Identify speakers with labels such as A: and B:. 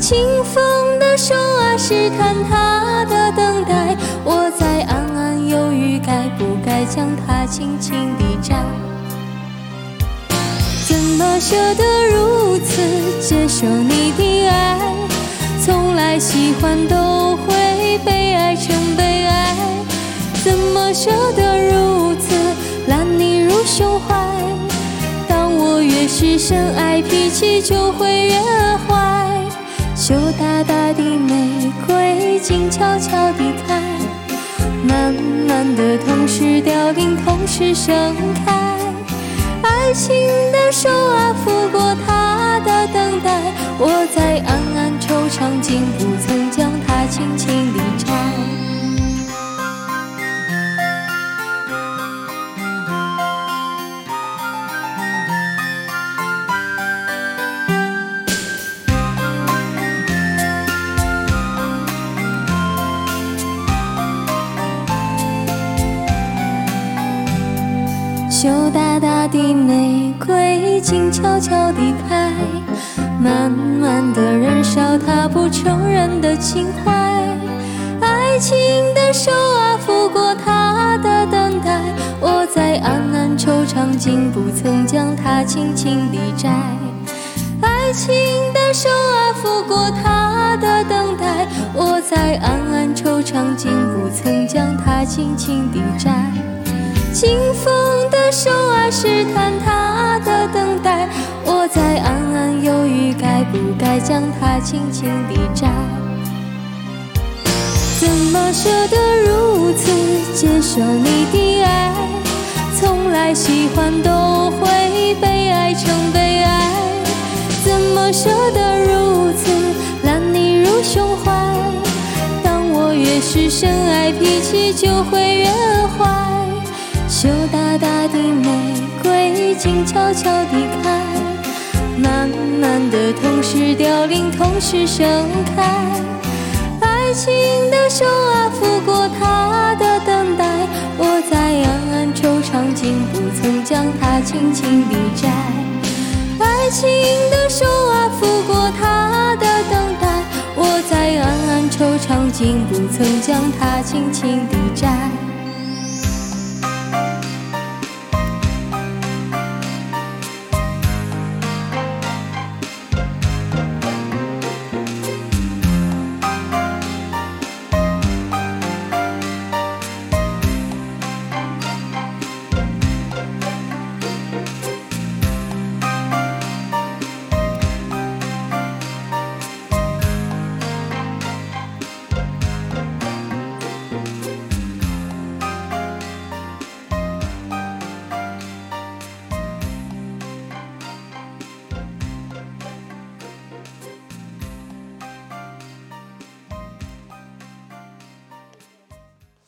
A: 清风的手啊，试探他的等待，我在暗暗犹豫，该不该将它轻轻地摘？怎么舍得如此接受你的爱？从来喜欢都会被爱成悲哀，怎么舍得如此揽你入胸怀？当我越是深爱，脾气就会越坏。羞答答的玫瑰静悄悄地开，慢慢的同时凋零，同时盛开。爱情的手啊，抚过羞答答的玫瑰静悄悄地开，慢慢地燃烧它不承认的情怀。爱情的手啊，抚过他的等待，我在暗暗惆怅，竟不曾将它轻轻地摘。爱情的手啊，抚过他的等待，我在暗暗惆怅，竟不曾将它轻轻地摘。清风手啊，试探他的等待，我在暗暗犹豫，该不该将它轻轻地摘？怎么舍得如此接受你的爱？从来喜欢都会被爱成悲哀，怎么舍得如此揽你入胸怀？当我越是深爱，脾气就会越坏。羞答答的玫瑰静悄悄地开，慢慢的同时凋零，同时盛开。爱情的手啊，抚过它的等待，我在暗暗惆怅，竟不曾将它轻轻地摘。爱情的手啊，抚过它的等待，我在暗暗惆怅，竟不曾将它轻轻地摘。